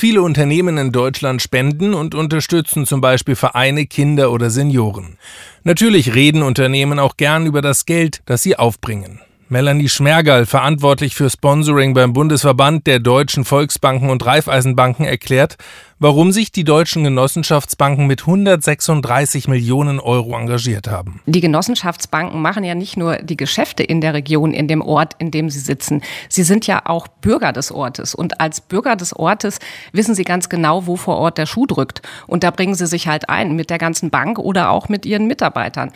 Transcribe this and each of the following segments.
Viele Unternehmen in Deutschland spenden und unterstützen zum Beispiel Vereine, Kinder oder Senioren. Natürlich reden Unternehmen auch gern über das Geld, das sie aufbringen. Melanie Schmergal, verantwortlich für Sponsoring beim Bundesverband der deutschen Volksbanken und Raiffeisenbanken, erklärt, warum sich die deutschen Genossenschaftsbanken mit 136 Millionen Euro engagiert haben. Die Genossenschaftsbanken machen ja nicht nur die Geschäfte in der Region, in dem Ort, in dem sie sitzen. Sie sind ja auch Bürger des Ortes. Und als Bürger des Ortes wissen sie ganz genau, wo vor Ort der Schuh drückt. Und da bringen sie sich halt ein mit der ganzen Bank oder auch mit ihren Mitarbeitern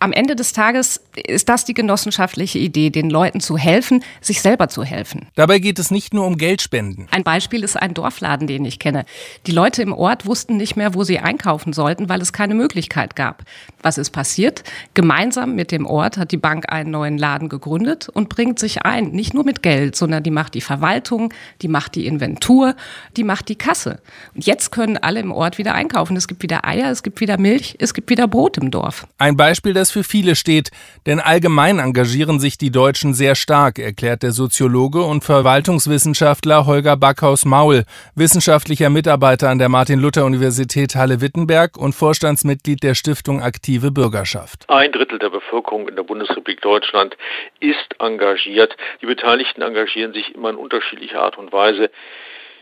am Ende des Tages ist das die genossenschaftliche Idee, den Leuten zu helfen, sich selber zu helfen. Dabei geht es nicht nur um Geldspenden. Ein Beispiel ist ein Dorfladen, den ich kenne. Die Leute im Ort wussten nicht mehr, wo sie einkaufen sollten, weil es keine Möglichkeit gab. Was ist passiert? Gemeinsam mit dem Ort hat die Bank einen neuen Laden gegründet und bringt sich ein, nicht nur mit Geld, sondern die macht die Verwaltung, die macht die Inventur, die macht die Kasse. Und jetzt können alle im Ort wieder einkaufen. Es gibt wieder Eier, es gibt wieder Milch, es gibt wieder Brot im Dorf. Ein Beispiel, das für viele steht, denn allgemein engagieren sich die Deutschen sehr stark, erklärt der Soziologe und Verwaltungswissenschaftler Holger Backhaus-Maul, wissenschaftlicher Mitarbeiter an der Martin-Luther-Universität Halle-Wittenberg und Vorstandsmitglied der Stiftung Aktive Bürgerschaft. Ein Drittel der Bevölkerung in der Bundesrepublik Deutschland ist engagiert. Die Beteiligten engagieren sich immer in unterschiedlicher Art und Weise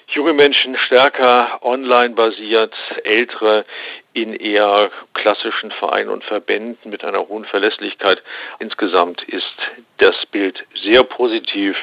junge Menschen stärker online basiert, ältere in eher klassischen Vereinen und Verbänden mit einer hohen Verlässlichkeit. Insgesamt ist das Bild sehr positiv.